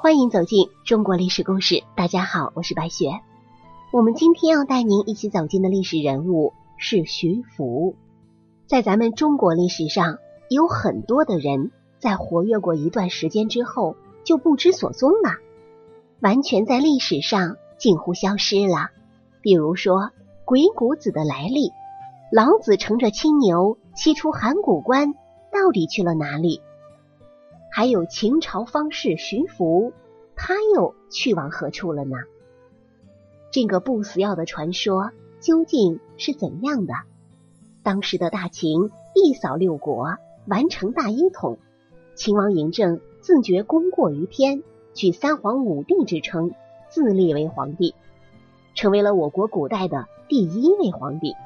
欢迎走进中国历史故事。大家好，我是白雪。我们今天要带您一起走进的历史人物是徐福。在咱们中国历史上，有很多的人在活跃过一段时间之后就不知所踪了，完全在历史上近乎消失了。比如说鬼谷子的来历，老子乘着青牛西出函谷关，到底去了哪里？还有秦朝方士徐福，他又去往何处了呢？这个不死药的传说究竟是怎样的？当时的大秦一扫六国，完成大一统，秦王嬴政自觉功过于天，取三皇五帝之称，自立为皇帝，成为了我国古代的第一位皇帝。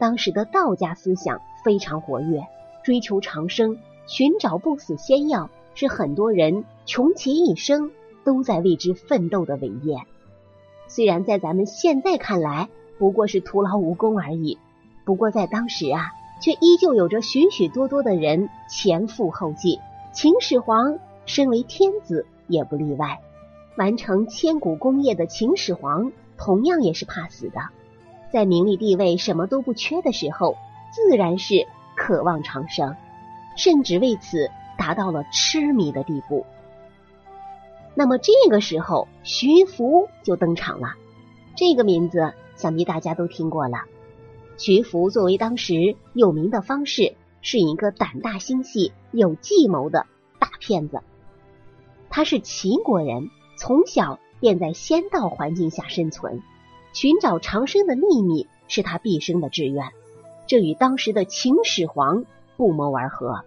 当时的道家思想非常活跃，追求长生。寻找不死仙药是很多人穷其一生都在为之奋斗的伟业。虽然在咱们现在看来不过是徒劳无功而已，不过在当时啊，却依旧有着许许多多的人前赴后继。秦始皇身为天子也不例外。完成千古功业的秦始皇同样也是怕死的，在名利地位什么都不缺的时候，自然是渴望长生。甚至为此达到了痴迷的地步。那么这个时候，徐福就登场了。这个名字想必大家都听过了。徐福作为当时有名的方士，是一个胆大心细、有计谋的大骗子。他是齐国人，从小便在仙道环境下生存，寻找长生的秘密是他毕生的志愿。这与当时的秦始皇。不谋而合，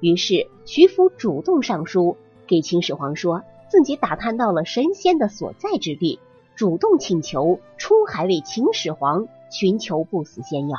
于是徐福主动上书给秦始皇，说自己打探到了神仙的所在之地，主动请求出海为秦始皇寻求不死仙药。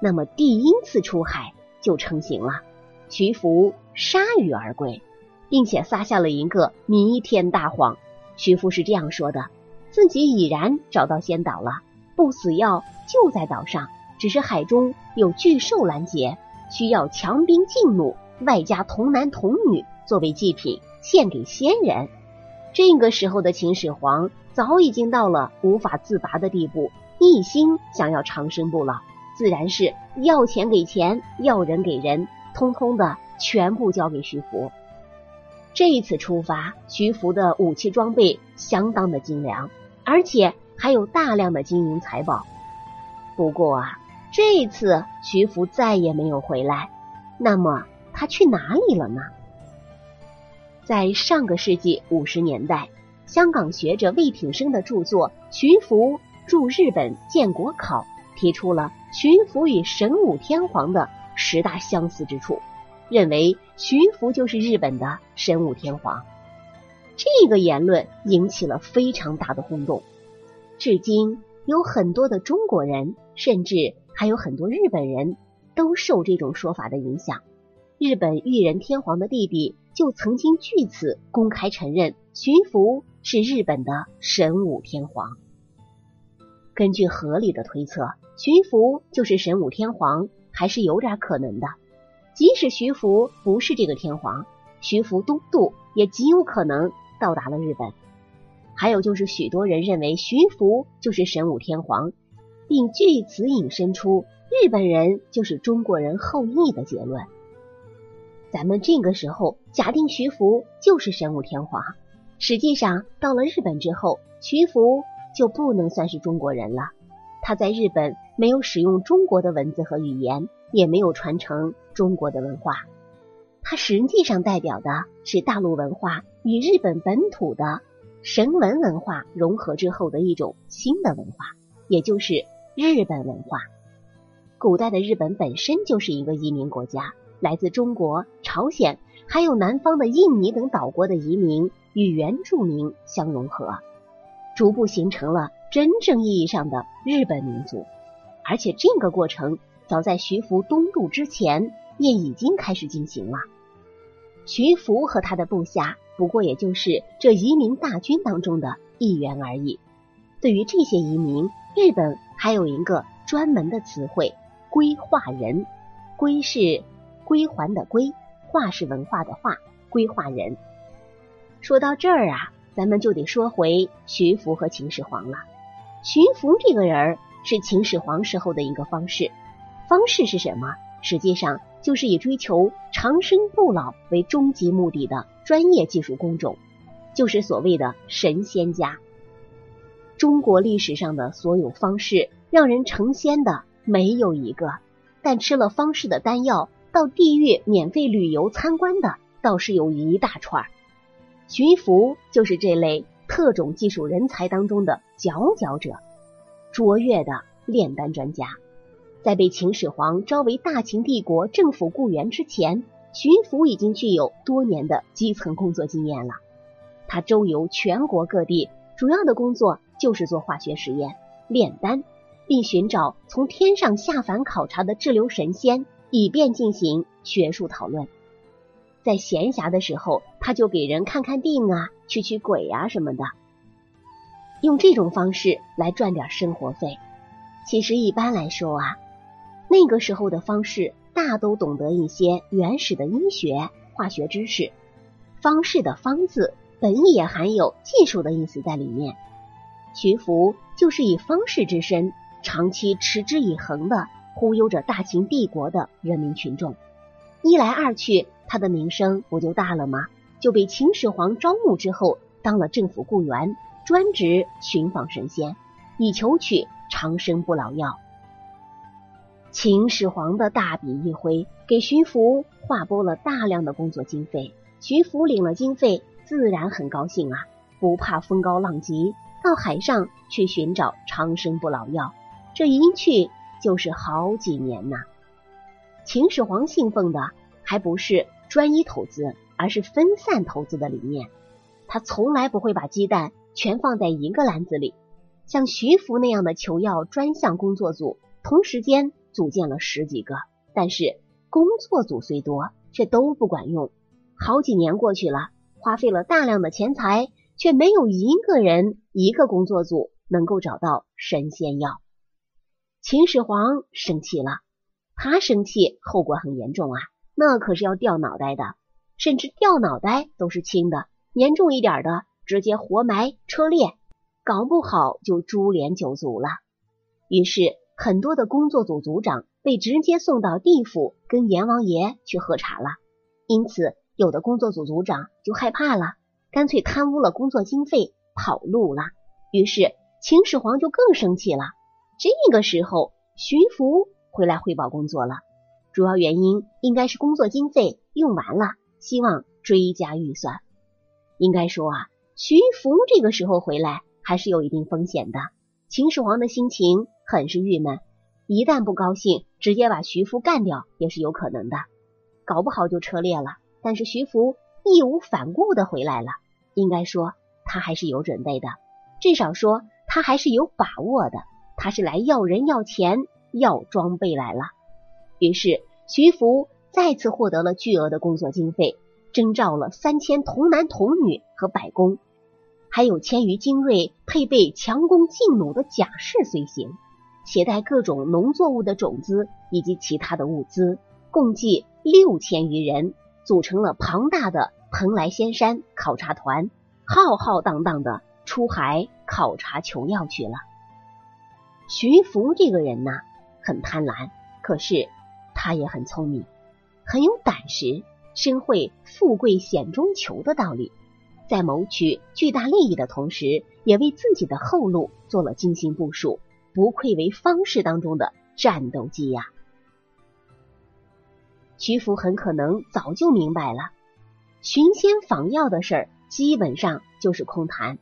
那么第一次出海就成型了，徐福铩羽而归，并且撒下了一个弥天大谎。徐福是这样说的：自己已然找到仙岛了，不死药就在岛上。只是海中有巨兽拦截，需要强兵进怒，外加童男童女作为祭品献给仙人。这个时候的秦始皇早已经到了无法自拔的地步，一心想要长生不老，自然是要钱给钱，要人给人，通通的全部交给徐福。这一次出发，徐福的武器装备相当的精良，而且还有大量的金银财宝。不过啊。这一次，徐福再也没有回来。那么他去哪里了呢？在上个世纪五十年代，香港学者魏品生的著作《徐福驻日本建国考》提出了徐福与神武天皇的十大相似之处，认为徐福就是日本的神武天皇。这个言论引起了非常大的轰动，至今有很多的中国人甚至。还有很多日本人都受这种说法的影响。日本裕仁天皇的弟弟就曾经据此公开承认徐福是日本的神武天皇。根据合理的推测，徐福就是神武天皇还是有点可能的。即使徐福不是这个天皇，徐福东渡也极有可能到达了日本。还有就是许多人认为徐福就是神武天皇。并据此引申出日本人就是中国人后裔的结论。咱们这个时候假定徐福就是神武天皇，实际上到了日本之后，徐福就不能算是中国人了。他在日本没有使用中国的文字和语言，也没有传承中国的文化。他实际上代表的是大陆文化与日本本土的神文文化融合之后的一种新的文化，也就是。日本文化，古代的日本本身就是一个移民国家，来自中国、朝鲜，还有南方的印尼等岛国的移民与原住民相融合，逐步形成了真正意义上的日本民族。而且这个过程早在徐福东渡之前便已经开始进行了。徐福和他的部下不过也就是这移民大军当中的一员而已。对于这些移民，日本。还有一个专门的词汇“归化人”，归是归还的归，化是文化的化，归化人。说到这儿啊，咱们就得说回徐福和秦始皇了。徐福这个人是秦始皇时候的一个方士，方士是什么？实际上就是以追求长生不老为终极目的的专业技术工种，就是所谓的神仙家。中国历史上的所有方式，让人成仙的没有一个，但吃了方士的丹药到地狱免费旅游参观的倒是有一大串。徐福就是这类特种技术人才当中的佼佼者，卓越的炼丹专家。在被秦始皇招为大秦帝国政府雇员之前，徐福已经具有多年的基层工作经验了。他周游全国各地，主要的工作就是做化学实验、炼丹，并寻找从天上下凡考察的滞留神仙，以便进行学术讨论。在闲暇的时候，他就给人看看病啊、驱驱鬼啊什么的，用这种方式来赚点生活费。其实一般来说啊。那个时候的方士大都懂得一些原始的医学、化学知识。方士的“方”字本也含有技术的意思在里面。徐福就是以方士之身，长期持之以恒的忽悠着大秦帝国的人民群众。一来二去，他的名声不就大了吗？就被秦始皇招募之后，当了政府雇员，专职寻访神仙，以求取长生不老药。秦始皇的大笔一挥，给徐福划拨了大量的工作经费。徐福领了经费，自然很高兴啊，不怕风高浪急，到海上去寻找长生不老药。这一去就是好几年呐。秦始皇信奉的还不是专一投资，而是分散投资的理念。他从来不会把鸡蛋全放在一个篮子里。像徐福那样的求药专项工作组，同时间。组建了十几个，但是工作组虽多，却都不管用。好几年过去了，花费了大量的钱财，却没有一个人、一个工作组能够找到神仙药。秦始皇生气了，他生气后果很严重啊，那可是要掉脑袋的，甚至掉脑袋都是轻的，严重一点的直接活埋车裂，搞不好就株连九族了。于是。很多的工作组组长被直接送到地府跟阎王爷去喝茶了，因此有的工作组组长就害怕了，干脆贪污了工作经费跑路了。于是秦始皇就更生气了。这个时候，徐福回来汇报工作了，主要原因应该是工作经费用完了，希望追加预算。应该说啊，徐福这个时候回来还是有一定风险的。秦始皇的心情。很是郁闷，一旦不高兴，直接把徐福干掉也是有可能的，搞不好就车裂了。但是徐福义无反顾的回来了，应该说他还是有准备的，至少说他还是有把握的。他是来要人、要钱、要装备来了。于是徐福再次获得了巨额的工作经费，征召了三千童男童女和百工，还有千余精锐、配备强弓劲弩的甲士随行。携带各种农作物的种子以及其他的物资，共计六千余人，组成了庞大的蓬莱仙山考察团，浩浩荡荡的出海考察求药去了。徐福这个人呢，很贪婪，可是他也很聪明，很有胆识，深会富贵险中求的道理，在谋取巨大利益的同时，也为自己的后路做了精心部署。不愧为方士当中的战斗机呀！徐福很可能早就明白了，寻仙访药的事儿基本上就是空谈，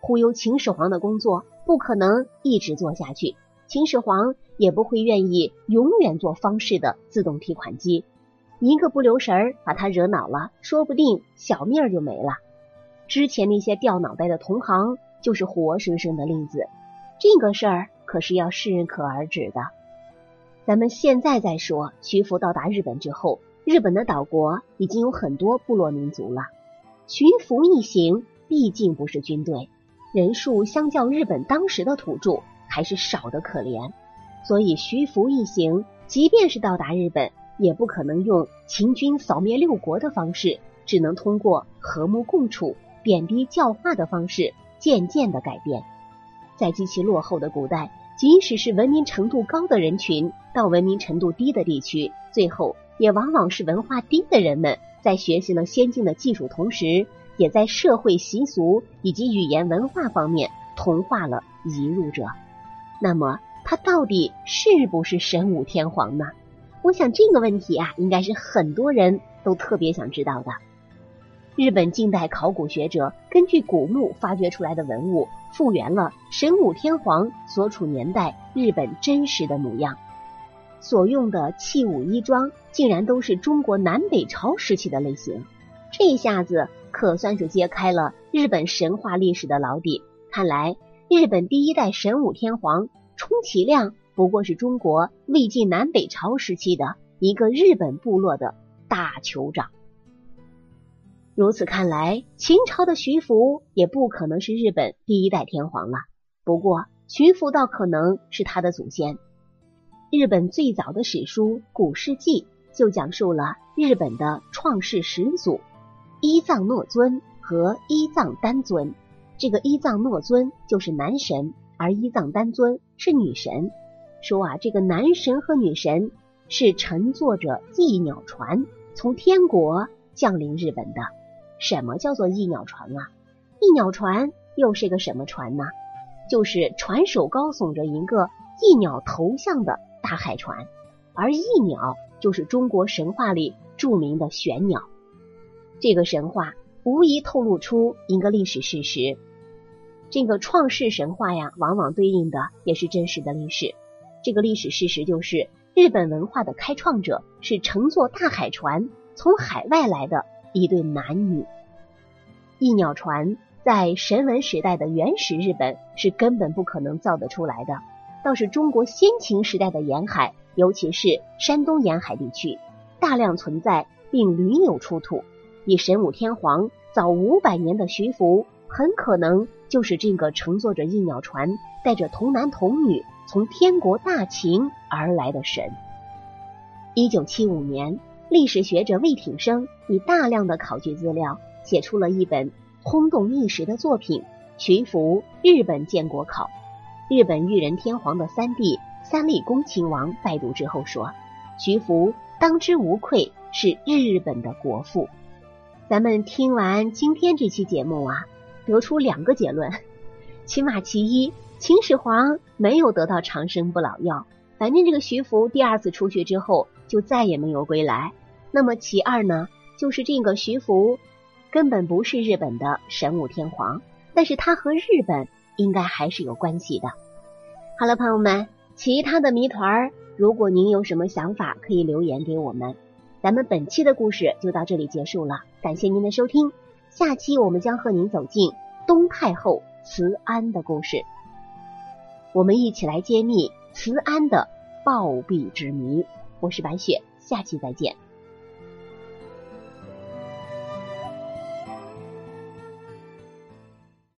忽悠秦始皇的工作不可能一直做下去，秦始皇也不会愿意永远做方士的自动提款机，一个不留神儿把他惹恼了，说不定小命就没了。之前那些掉脑袋的同行就是活生生的例子，这个事儿。可是要适可而止的。咱们现在再说，徐福到达日本之后，日本的岛国已经有很多部落民族了。徐福一行毕竟不是军队，人数相较日本当时的土著还是少得可怜，所以徐福一行即便是到达日本，也不可能用秦军扫灭六国的方式，只能通过和睦共处贬低教化的方式渐渐的改变。在极其落后的古代，即使是文明程度高的人群到文明程度低的地区，最后也往往是文化低的人们在学习了先进的技术同时，也在社会习俗以及语言文化方面同化了移入者。那么，他到底是不是神武天皇呢？我想这个问题啊，应该是很多人都特别想知道的。日本近代考古学者根据古墓发掘出来的文物，复原了神武天皇所处年代日本真实的模样。所用的器物衣装，竟然都是中国南北朝时期的类型。这一下子可算是揭开了日本神话历史的老底。看来，日本第一代神武天皇充其量不过是中国魏晋南北朝时期的一个日本部落的大酋长。如此看来，秦朝的徐福也不可能是日本第一代天皇了。不过，徐福倒可能是他的祖先。日本最早的史书《古世纪》就讲述了日本的创世始祖伊藏诺尊和伊藏丹尊。这个伊藏诺尊就是男神，而伊藏丹尊是女神。说啊，这个男神和女神是乘坐着翼鸟船从天国降临日本的。什么叫做翼鸟船啊？翼鸟船又是个什么船呢？就是船首高耸着一个翼鸟头像的大海船，而翼鸟就是中国神话里著名的玄鸟。这个神话无疑透露出一个历史事实：这个创世神话呀，往往对应的也是真实的历史。这个历史事实就是，日本文化的开创者是乘坐大海船从海外来的。一对男女，翼鸟船在神文时代的原始日本是根本不可能造得出来的。倒是中国先秦时代的沿海，尤其是山东沿海地区，大量存在并屡有出土。比神武天皇早五百年的徐福，很可能就是这个乘坐着翼鸟船、带着童男童女从天国大秦而来的神。一九七五年。历史学者魏挺生以大量的考据资料，写出了一本轰动一时的作品《徐福日本建国考》。日本裕仁天皇的三弟三立宫亲王拜读之后说：“徐福当之无愧是日本的国父。”咱们听完今天这期节目啊，得出两个结论：起码其一，秦始皇没有得到长生不老药，反正这个徐福第二次出去之后就再也没有归来。那么其二呢，就是这个徐福根本不是日本的神武天皇，但是他和日本应该还是有关系的。好了，朋友们，其他的谜团，如果您有什么想法，可以留言给我们。咱们本期的故事就到这里结束了，感谢您的收听。下期我们将和您走进东太后慈安的故事，我们一起来揭秘慈安的暴毙之谜。我是白雪，下期再见。